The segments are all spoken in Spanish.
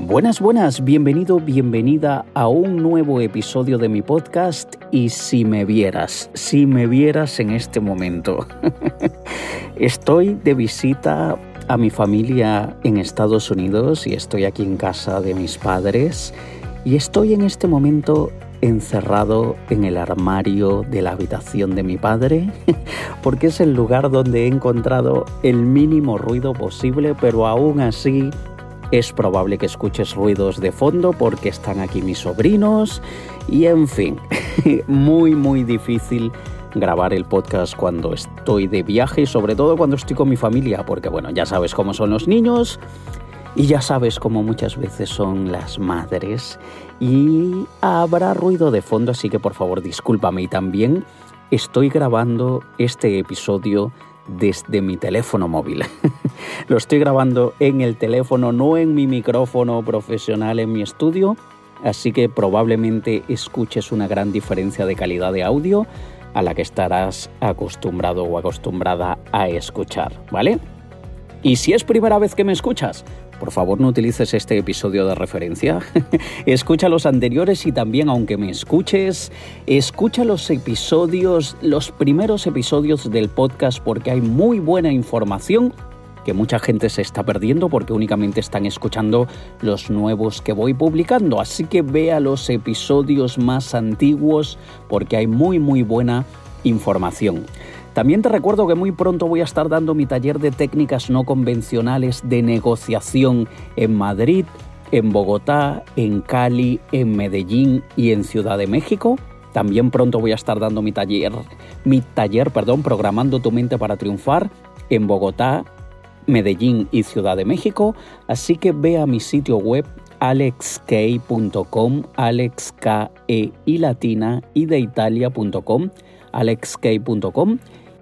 Buenas, buenas, bienvenido, bienvenida a un nuevo episodio de mi podcast y si me vieras, si me vieras en este momento. estoy de visita a mi familia en Estados Unidos y estoy aquí en casa de mis padres y estoy en este momento encerrado en el armario de la habitación de mi padre, porque es el lugar donde he encontrado el mínimo ruido posible, pero aún así es probable que escuches ruidos de fondo porque están aquí mis sobrinos. Y en fin, muy muy difícil grabar el podcast cuando estoy de viaje y sobre todo cuando estoy con mi familia, porque bueno, ya sabes cómo son los niños y ya sabes cómo muchas veces son las madres. Y habrá ruido de fondo, así que por favor discúlpame. Y también estoy grabando este episodio desde mi teléfono móvil. Lo estoy grabando en el teléfono, no en mi micrófono profesional en mi estudio, así que probablemente escuches una gran diferencia de calidad de audio a la que estarás acostumbrado o acostumbrada a escuchar, ¿vale? Y si es primera vez que me escuchas, por favor no utilices este episodio de referencia. escucha los anteriores y también, aunque me escuches, escucha los episodios, los primeros episodios del podcast porque hay muy buena información que mucha gente se está perdiendo porque únicamente están escuchando los nuevos que voy publicando. Así que vea los episodios más antiguos porque hay muy muy buena información. También te recuerdo que muy pronto voy a estar dando mi taller de técnicas no convencionales de negociación en Madrid, en Bogotá, en Cali, en Medellín y en Ciudad de México. También pronto voy a estar dando mi taller, mi taller, perdón, programando tu mente para triunfar en Bogotá, Medellín y Ciudad de México, así que ve a mi sitio web alexk.com, alexk e y latina y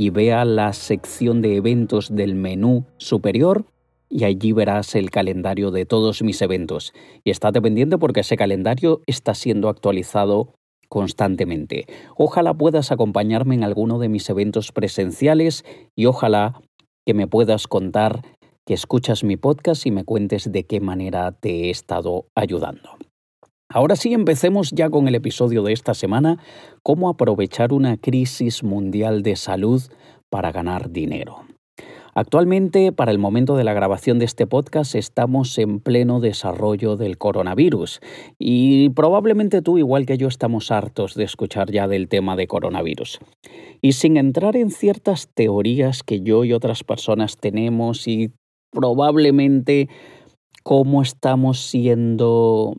y vea la sección de eventos del menú superior y allí verás el calendario de todos mis eventos. Y estate pendiente porque ese calendario está siendo actualizado constantemente. Ojalá puedas acompañarme en alguno de mis eventos presenciales y ojalá que me puedas contar que escuchas mi podcast y me cuentes de qué manera te he estado ayudando. Ahora sí, empecemos ya con el episodio de esta semana, cómo aprovechar una crisis mundial de salud para ganar dinero. Actualmente, para el momento de la grabación de este podcast, estamos en pleno desarrollo del coronavirus y probablemente tú, igual que yo, estamos hartos de escuchar ya del tema de coronavirus. Y sin entrar en ciertas teorías que yo y otras personas tenemos y probablemente cómo estamos siendo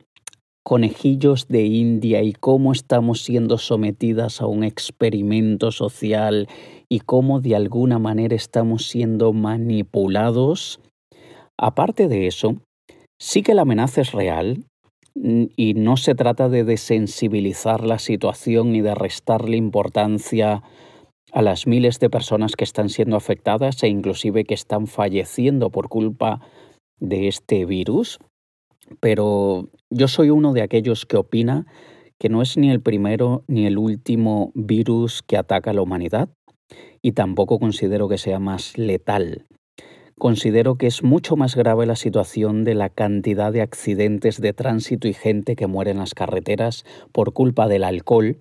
conejillos de India y cómo estamos siendo sometidas a un experimento social y cómo de alguna manera estamos siendo manipulados. Aparte de eso, sí que la amenaza es real mm, y no se trata de desensibilizar la situación ni de restarle importancia a las miles de personas que están siendo afectadas e inclusive que están falleciendo por culpa de este virus. Pero yo soy uno de aquellos que opina que no es ni el primero ni el último virus que ataca a la humanidad y tampoco considero que sea más letal. Considero que es mucho más grave la situación de la cantidad de accidentes de tránsito y gente que muere en las carreteras por culpa del alcohol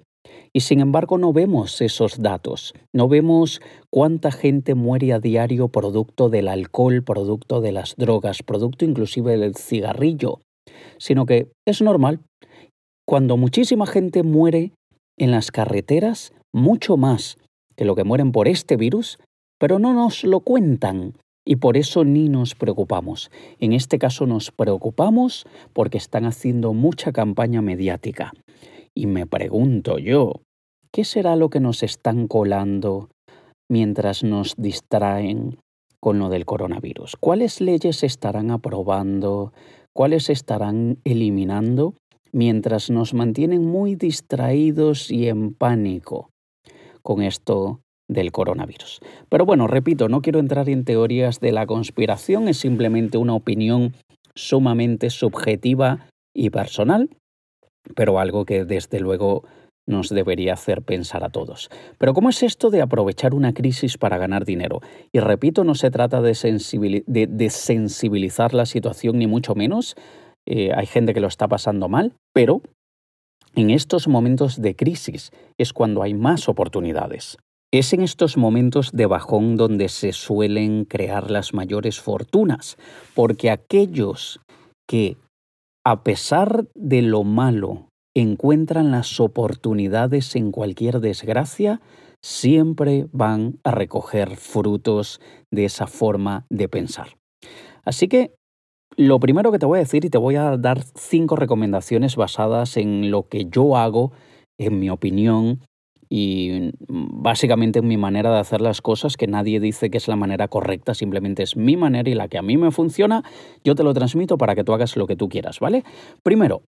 y sin embargo no vemos esos datos, no vemos cuánta gente muere a diario producto del alcohol, producto de las drogas, producto inclusive del cigarrillo, sino que es normal. Cuando muchísima gente muere en las carreteras, mucho más que lo que mueren por este virus, pero no nos lo cuentan y por eso ni nos preocupamos. En este caso nos preocupamos porque están haciendo mucha campaña mediática. Y me pregunto yo, ¿qué será lo que nos están colando mientras nos distraen con lo del coronavirus? ¿Cuáles leyes estarán aprobando? ¿Cuáles estarán eliminando mientras nos mantienen muy distraídos y en pánico con esto del coronavirus? Pero bueno, repito, no quiero entrar en teorías de la conspiración, es simplemente una opinión sumamente subjetiva y personal pero algo que desde luego nos debería hacer pensar a todos. Pero ¿cómo es esto de aprovechar una crisis para ganar dinero? Y repito, no se trata de, sensibilizar la situación ni mucho menos. eh, hay gente que lo está pasando mal, pero en estos momentos de crisis es cuando hay más oportunidades. Es en estos momentos de bajón donde se suelen crear las mayores fortunas, porque aquellos que, a pesar de lo malo, encuentran las oportunidades en cualquier desgracia, siempre van a recoger frutos de esa forma de pensar. Así que lo primero que te voy a decir y te voy a dar cinco recomendaciones basadas en lo que yo hago, en mi opinión, y básicamente en mi manera de hacer las cosas, que nadie dice que es la manera correcta, simplemente es mi manera y la que a mí me funciona, yo te lo transmito para que tú hagas lo que tú quieras, ¿vale? Primero,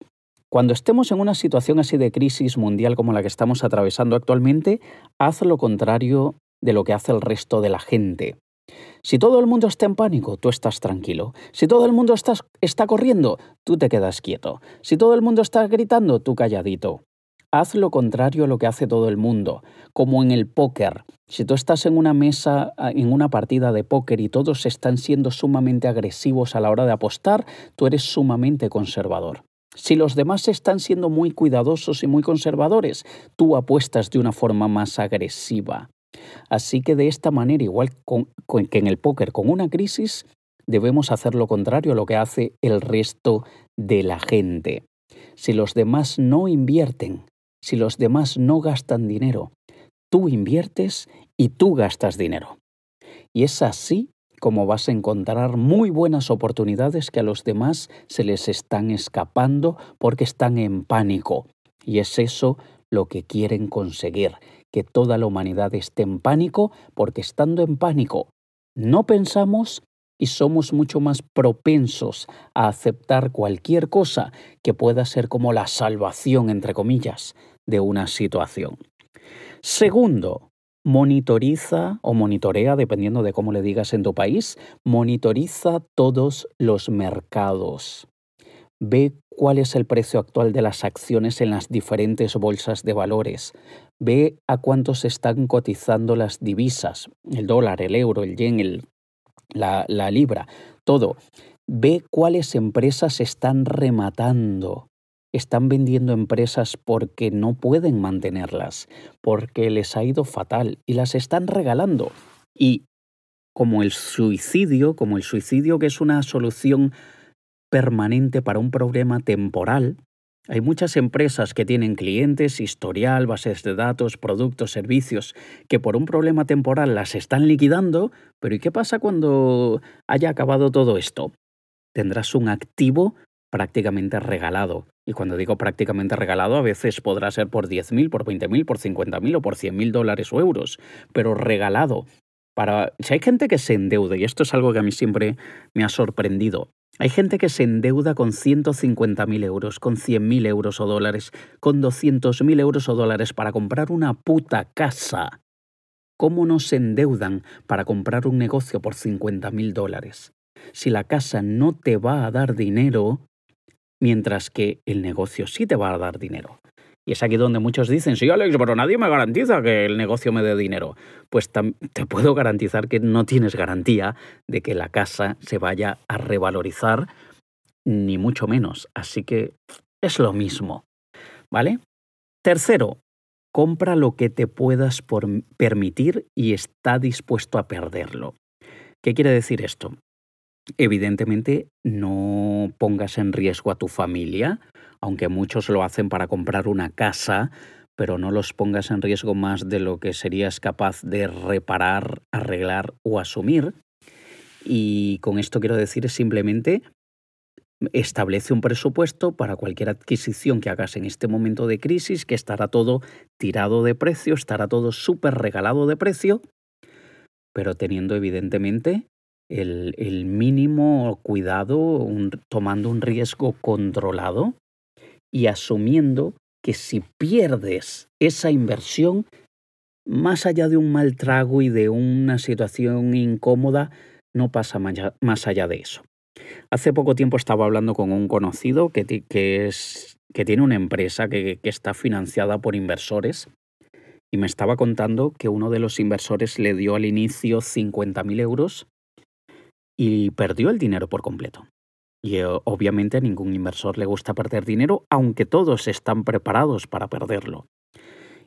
cuando estemos en una situación así de crisis mundial como la que estamos atravesando actualmente, haz lo contrario de lo que hace el resto de la gente. Si todo el mundo está en pánico, tú estás tranquilo. Si todo el mundo está, está corriendo, tú te quedas quieto. Si todo el mundo está gritando, tú calladito. Haz lo contrario a lo que hace todo el mundo, como en el póker. Si tú estás en una mesa, en una partida de póker y todos están siendo sumamente agresivos a la hora de apostar, tú eres sumamente conservador. Si los demás están siendo muy cuidadosos y muy conservadores, tú apuestas de una forma más agresiva. Así que de esta manera, igual que en el póker con una crisis, debemos hacer lo contrario a lo que hace el resto de la gente. Si los demás no invierten, si los demás no gastan dinero, tú inviertes y tú gastas dinero. Y es así como vas a encontrar muy buenas oportunidades que a los demás se les están escapando porque están en pánico. Y es eso lo que quieren conseguir, que toda la humanidad esté en pánico porque estando en pánico no pensamos y somos mucho más propensos a aceptar cualquier cosa que pueda ser como la salvación, entre comillas, de una situación. Segundo, monitoriza o monitorea, dependiendo de cómo le digas en tu país, monitoriza todos los mercados. Ve cuál es el precio actual de las acciones en las diferentes bolsas de valores. Ve a cuánto se están cotizando las divisas, el dólar, el euro, el yen, la, la libra, todo. Ve cuáles empresas están rematando están vendiendo empresas porque no pueden mantenerlas, porque les ha ido fatal y las están regalando. Y como el suicidio, como el suicidio que es una solución permanente para un problema temporal, hay muchas empresas que tienen clientes, historial, bases de datos, productos, servicios, que por un problema temporal las están liquidando, pero ¿y qué pasa cuando haya acabado todo esto? Tendrás un activo prácticamente regalado. Y cuando digo prácticamente regalado, a veces podrá ser por 10.000, por 20.000, por 50.000 o por 100.000 dólares o euros, pero regalado. Para, si hay gente que se endeuda, y esto es algo que a mí siempre me ha sorprendido, hay gente que se endeuda con 150.000 euros, con 100.000 euros o dólares, con 200.000 euros o dólares para comprar una puta casa. ¿Cómo no se endeudan para comprar un negocio por 50.000 dólares? Si la casa no te va a dar dinero, mientras que el negocio sí te va a dar dinero. Y es aquí donde muchos dicen, sí, Alex, pero nadie me garantiza que el negocio me dé dinero. Pues te puedo garantizar que no tienes garantía de que la casa se vaya a revalorizar, ni mucho menos. Así que es lo mismo. ¿Vale? Tercero, compra lo que te puedas permitir y está dispuesto a perderlo. ¿Qué quiere decir esto? Evidentemente, no pongas en riesgo a tu familia, aunque muchos lo hacen para comprar una casa, pero no los pongas en riesgo más de lo que serías capaz de reparar, arreglar o asumir. Y con esto quiero decir simplemente establece un presupuesto para cualquier adquisición que hagas en este momento de crisis, que estará todo tirado de precio, estará todo súper regalado de precio, pero teniendo evidentemente el, mínimo cuidado, tomando un riesgo controlado y asumiendo que si pierdes esa inversión, más allá de un mal trago y de una situación incómoda, no pasa más allá de eso. Hace poco tiempo estaba hablando con un conocido que, que, tiene una empresa que, que está financiada por inversores y me estaba contando que uno de los inversores le dio al inicio 50.000 euros y perdió el dinero por completo. Y eh, obviamente a ningún inversor le gusta perder dinero, aunque todos están preparados para perderlo.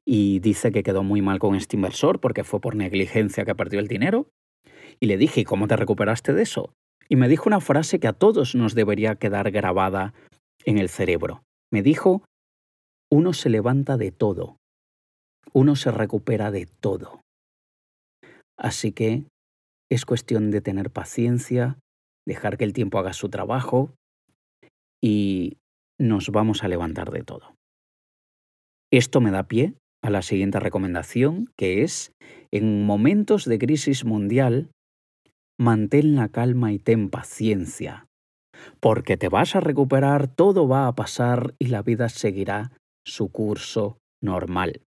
Y dice que quedó muy mal con este inversor porque fue por negligencia que perdió el dinero. Y le dije, ¿cómo te recuperaste de eso? Y me dijo una frase que a todos nos debería quedar grabada en el cerebro. Me dijo, uno se levanta de todo, uno se recupera de todo. Así que es cuestión de tener paciencia, dejar que el tiempo haga su trabajo y nos vamos a levantar de todo. Esto me da pie a la siguiente recomendación, que es, en momentos de crisis mundial, mantén la calma y ten paciencia, porque te vas a recuperar, todo va a pasar y la vida seguirá su curso normal.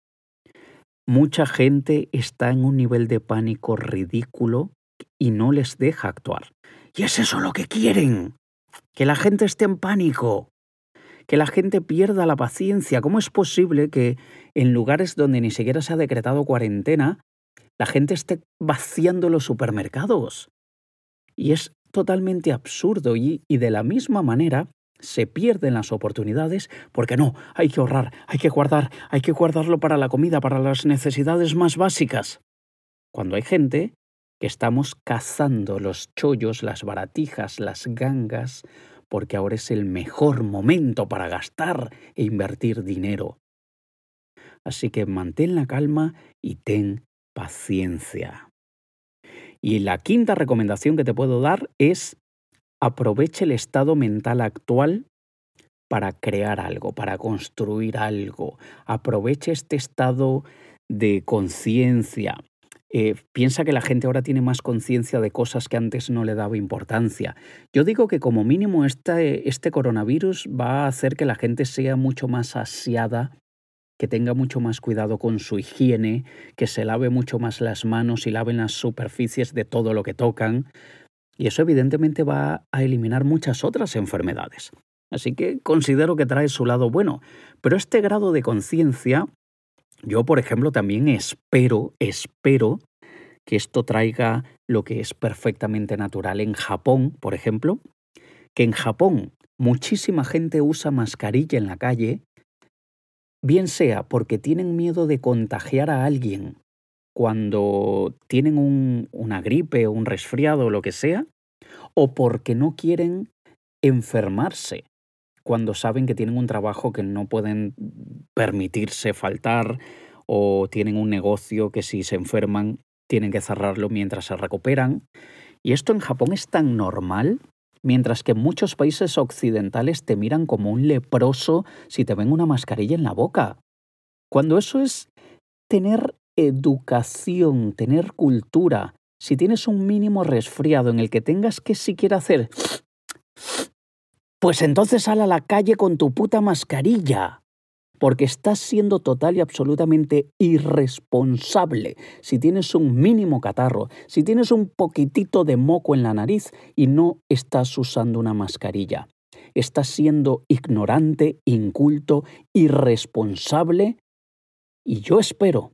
Mucha gente está en un nivel de pánico ridículo y no les deja actuar. Y es eso lo que quieren. Que la gente esté en pánico. Que la gente pierda la paciencia. ¿Cómo es posible que en lugares donde ni siquiera se ha decretado cuarentena, la gente esté vaciando los supermercados? Y es totalmente absurdo y, y de la misma manera se pierden las oportunidades porque no, hay que ahorrar, hay que guardar, hay que guardarlo para la comida, para las necesidades más básicas. Cuando hay gente que estamos cazando los chollos, las baratijas, las gangas, porque ahora es el mejor momento para gastar e invertir dinero. Así que mantén la calma y ten paciencia. Y la quinta recomendación que te puedo dar es aproveche el estado mental actual para crear algo, para construir algo. Aproveche este estado de conciencia, eh, piensa que la gente ahora tiene más conciencia de cosas que antes no le daba importancia. Yo digo que como mínimo este, este coronavirus va a hacer que la gente sea mucho más asiada, que tenga mucho más cuidado con su higiene, que se lave mucho más las manos y laven las superficies de todo lo que tocan. Y eso evidentemente va a eliminar muchas otras enfermedades. Así que considero que trae su lado bueno. Pero este grado de conciencia yo, por ejemplo, también espero, espero que esto traiga lo que es perfectamente natural en Japón, por ejemplo, que en Japón muchísima gente usa mascarilla en la calle, bien sea porque tienen miedo de contagiar a alguien cuando tienen un, una gripe o un resfriado o lo que sea, o porque no quieren enfermarse cuando saben que tienen un trabajo que no pueden permitirse faltar o tienen un negocio que si se enferman tienen que cerrarlo mientras se recuperan. Y esto en Japón es tan normal, mientras que en muchos países occidentales te miran como un leproso si te ven una mascarilla en la boca. Cuando eso es tener educación, tener cultura, si tienes un mínimo resfriado en el que tengas que siquiera hacer pues entonces sal a la calle con tu puta mascarilla. Porque estás siendo total y absolutamente irresponsable si tienes un mínimo catarro, si tienes un poquitito de moco en la nariz y no estás usando una mascarilla. Estás siendo ignorante, inculto, irresponsable. Y yo espero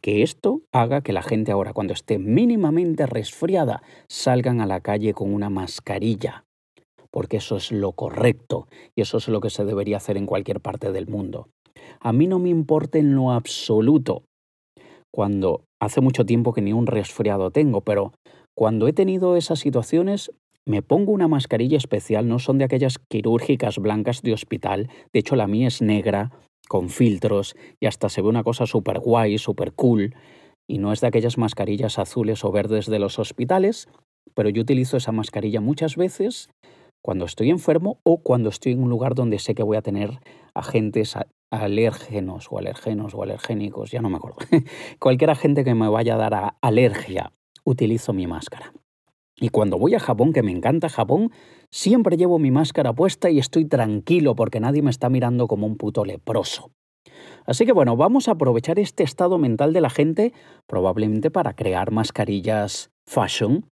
que esto haga que la gente ahora, cuando esté mínimamente resfriada, salgan a la calle con una mascarilla porque eso es lo correcto y eso es lo que se debería hacer en cualquier parte del mundo. A mí no me importa en lo absoluto cuando hace mucho tiempo que ni un resfriado tengo, pero cuando he tenido esas situaciones me pongo una mascarilla especial, no son de aquellas quirúrgicas blancas de hospital, de hecho la mía es negra, con filtros, y hasta se ve una cosa súper guay, súper cool, y no es de aquellas mascarillas azules o verdes de los hospitales, pero yo utilizo esa mascarilla muchas veces cuando estoy enfermo o cuando estoy en un lugar donde sé que voy a tener agentes alérgenos o alergenos o alergénicos, ya no me acuerdo. Cualquier agente que me vaya a dar alergia, utilizo mi máscara. Y cuando voy a Japón, que me encanta Japón, siempre llevo mi máscara puesta y estoy tranquilo porque nadie me está mirando como un puto leproso. Así que bueno, vamos a aprovechar este estado mental de la gente probablemente para crear mascarillas fashion,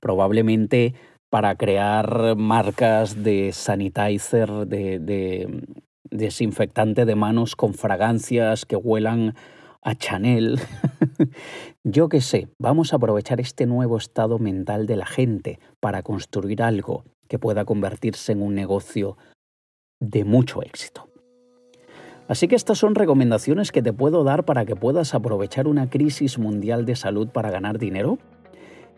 probablemente para crear marcas de sanitizer, de, desinfectante de manos con fragancias que huelan a Chanel. Yo qué sé, vamos a aprovechar este nuevo estado mental de la gente para construir algo que pueda convertirse en un negocio de mucho éxito. Así que estas son recomendaciones que te puedo dar para que puedas aprovechar una crisis mundial de salud para ganar dinero.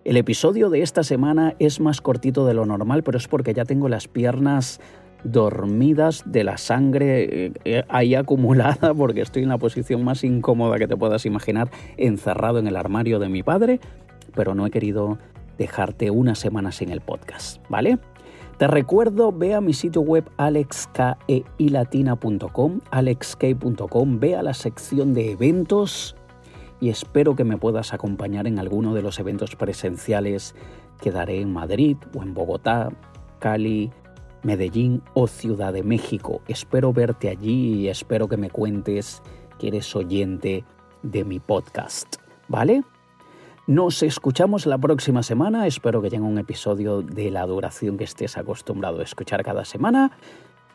El episodio de esta semana es más cortito de lo normal, pero es porque ya tengo las piernas dormidas de la sangre eh, ahí acumulada porque estoy en la posición más incómoda que te puedas imaginar, encerrado en el armario de mi padre, pero no he querido dejarte unas semanas en el podcast, ¿vale? Te recuerdo, ve a mi sitio web alexkeilatina.com, alexkei.com, ve a la sección de eventos y espero que me puedas acompañar en alguno de los eventos presenciales que daré en Madrid o en Bogotá, Cali, Medellín o Ciudad de México. Espero verte allí y espero que me cuentes que eres oyente de mi podcast, ¿vale? Nos escuchamos la próxima semana. Espero que tenga un episodio de la duración que estés acostumbrado a escuchar cada semana.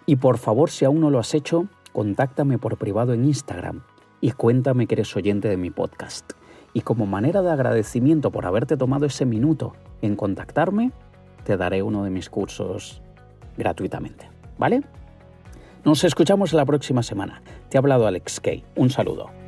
Y por favor, si aún no lo has hecho, contáctame por privado en Instagram y cuéntame que eres oyente de mi podcast. Y como manera de agradecimiento por haberte tomado ese minuto en contactarme, te daré uno de mis cursos gratuitamente. ¿Vale? Nos escuchamos la próxima semana. Te ha hablado Alex Kay. Un saludo.